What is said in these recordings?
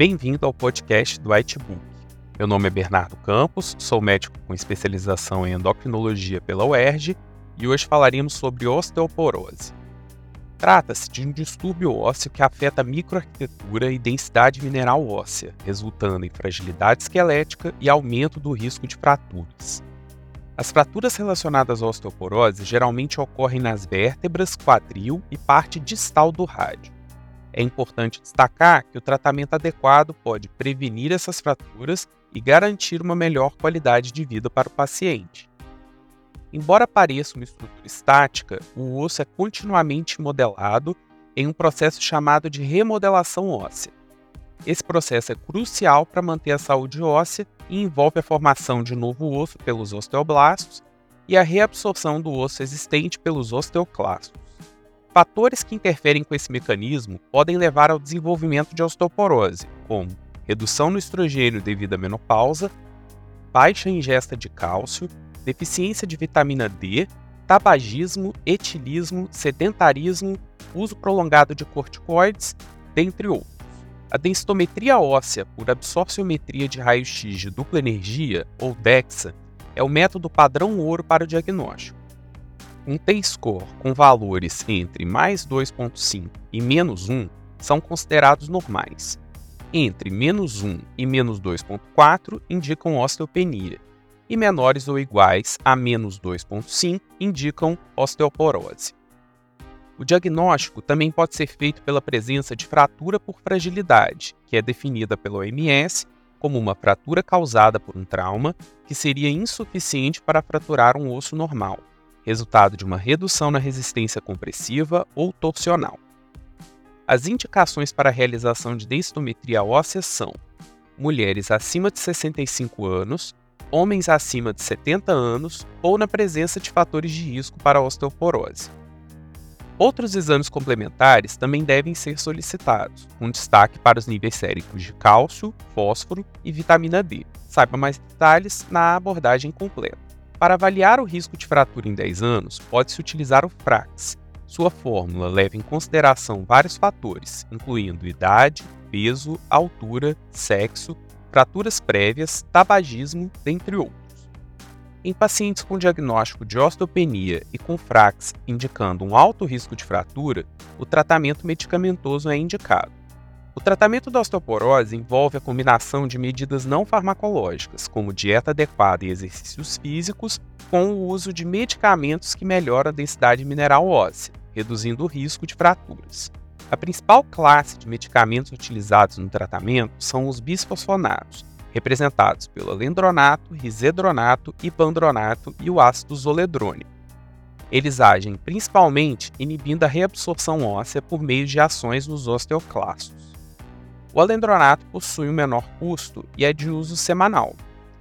Bem-vindo ao podcast do Whitebook. Meu nome é Bernardo Campos, sou médico com especialização em endocrinologia pela UERJ e hoje falaremos sobre osteoporose. Trata-se de um distúrbio ósseo que afeta a microarquitetura e densidade mineral óssea, resultando em fragilidade esquelética e aumento do risco de fraturas. As fraturas relacionadas à osteoporose geralmente ocorrem nas vértebras, quadril e parte distal do rádio. É importante destacar que o tratamento adequado pode prevenir essas fraturas e garantir uma melhor qualidade de vida para o paciente. Embora pareça uma estrutura estática, o osso é continuamente modelado em um processo chamado de remodelação óssea. Esse processo é crucial para manter a saúde óssea e envolve a formação de novo osso pelos osteoblastos e a reabsorção do osso existente pelos osteoclastos. Fatores que interferem com esse mecanismo podem levar ao desenvolvimento de osteoporose, como redução no estrogênio devido à menopausa, baixa ingesta de cálcio, deficiência de vitamina D, tabagismo, etilismo, sedentarismo, uso prolongado de corticoides, dentre outros. A densitometria óssea por absorciometria de raio-x de dupla energia, ou DEXA, é o método padrão ouro para o diagnóstico um T-score com valores entre mais 2,5 e menos 1 são considerados normais. Entre menos 1 e menos 2,4 indicam osteopenia, e menores ou iguais a menos 2,5 indicam osteoporose. O diagnóstico também pode ser feito pela presença de fratura por fragilidade, que é definida pela OMS como uma fratura causada por um trauma que seria insuficiente para fraturar um osso normal resultado de uma redução na resistência compressiva ou torsional. As indicações para a realização de densitometria óssea são mulheres acima de 65 anos, homens acima de 70 anos ou na presença de fatores de risco para osteoporose. Outros exames complementares também devem ser solicitados, com destaque para os níveis séricos de cálcio, fósforo e vitamina D. Saiba mais detalhes na abordagem completa. Para avaliar o risco de fratura em 10 anos, pode-se utilizar o FRAX. Sua fórmula leva em consideração vários fatores, incluindo idade, peso, altura, sexo, fraturas prévias, tabagismo, dentre outros. Em pacientes com diagnóstico de osteopenia e com FRAX indicando um alto risco de fratura, o tratamento medicamentoso é indicado. O tratamento da osteoporose envolve a combinação de medidas não farmacológicas, como dieta adequada e exercícios físicos, com o uso de medicamentos que melhoram a densidade mineral óssea, reduzindo o risco de fraturas. A principal classe de medicamentos utilizados no tratamento são os bisfosfonatos, representados pelo alendronato, risedronato, ibandronato e o ácido zoledrônico. Eles agem principalmente inibindo a reabsorção óssea por meio de ações nos osteoclastos. O alendronato possui um menor custo e é de uso semanal.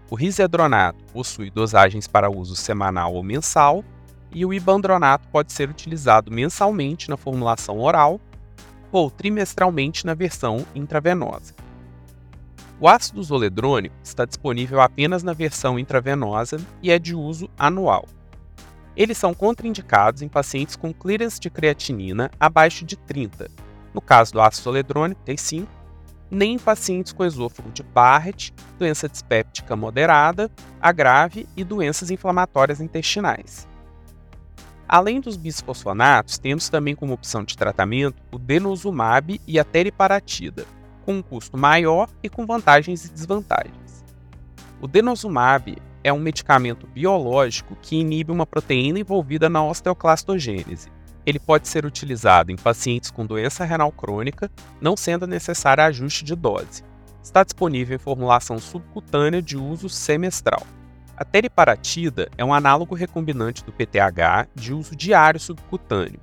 O risedronato possui dosagens para uso semanal ou mensal, e o ibandronato pode ser utilizado mensalmente na formulação oral ou trimestralmente na versão intravenosa. O ácido zoledrônico está disponível apenas na versão intravenosa e é de uso anual. Eles são contraindicados em pacientes com clearance de creatinina abaixo de 30, no caso do ácido zoledrônico, T5, nem em pacientes com esôfago de Barrett, doença dispéptica moderada, a grave e doenças inflamatórias intestinais. Além dos bisfosfonatos, temos também como opção de tratamento o denosumab e a teriparatida, com um custo maior e com vantagens e desvantagens. O denosumab é um medicamento biológico que inibe uma proteína envolvida na osteoclastogênese, ele pode ser utilizado em pacientes com doença renal crônica, não sendo necessário ajuste de dose. Está disponível em formulação subcutânea de uso semestral. A teriparatida é um análogo recombinante do PTH de uso diário subcutâneo.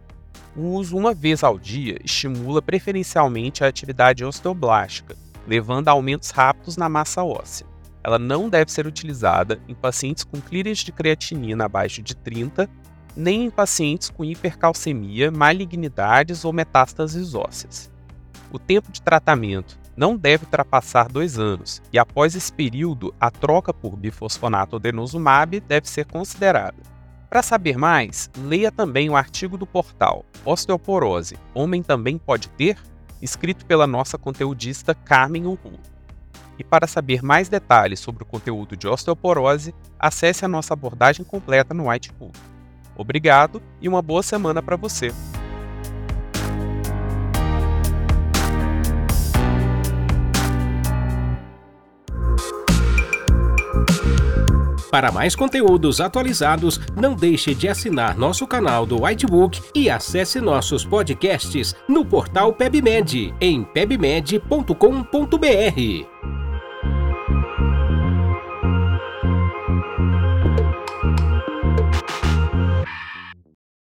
O uso uma vez ao dia estimula preferencialmente a atividade osteoblástica, levando a aumentos rápidos na massa óssea. Ela não deve ser utilizada em pacientes com clearance de creatinina abaixo de 30, nem em pacientes com hipercalcemia, malignidades ou metástases ósseas. O tempo de tratamento não deve ultrapassar dois anos, e após esse período, a troca por bifosfonato denosumab deve ser considerada. Para saber mais, leia também o artigo do portal Osteoporose Homem Também Pode Ter? escrito pela nossa conteudista Carmen Uhu. E para saber mais detalhes sobre o conteúdo de osteoporose, acesse a nossa abordagem completa no Whitebook. Obrigado e uma boa semana para você! Para mais conteúdos atualizados, não deixe de assinar nosso canal do Whitebook e acesse nossos podcasts no portal PebMed em pebmed.com.br.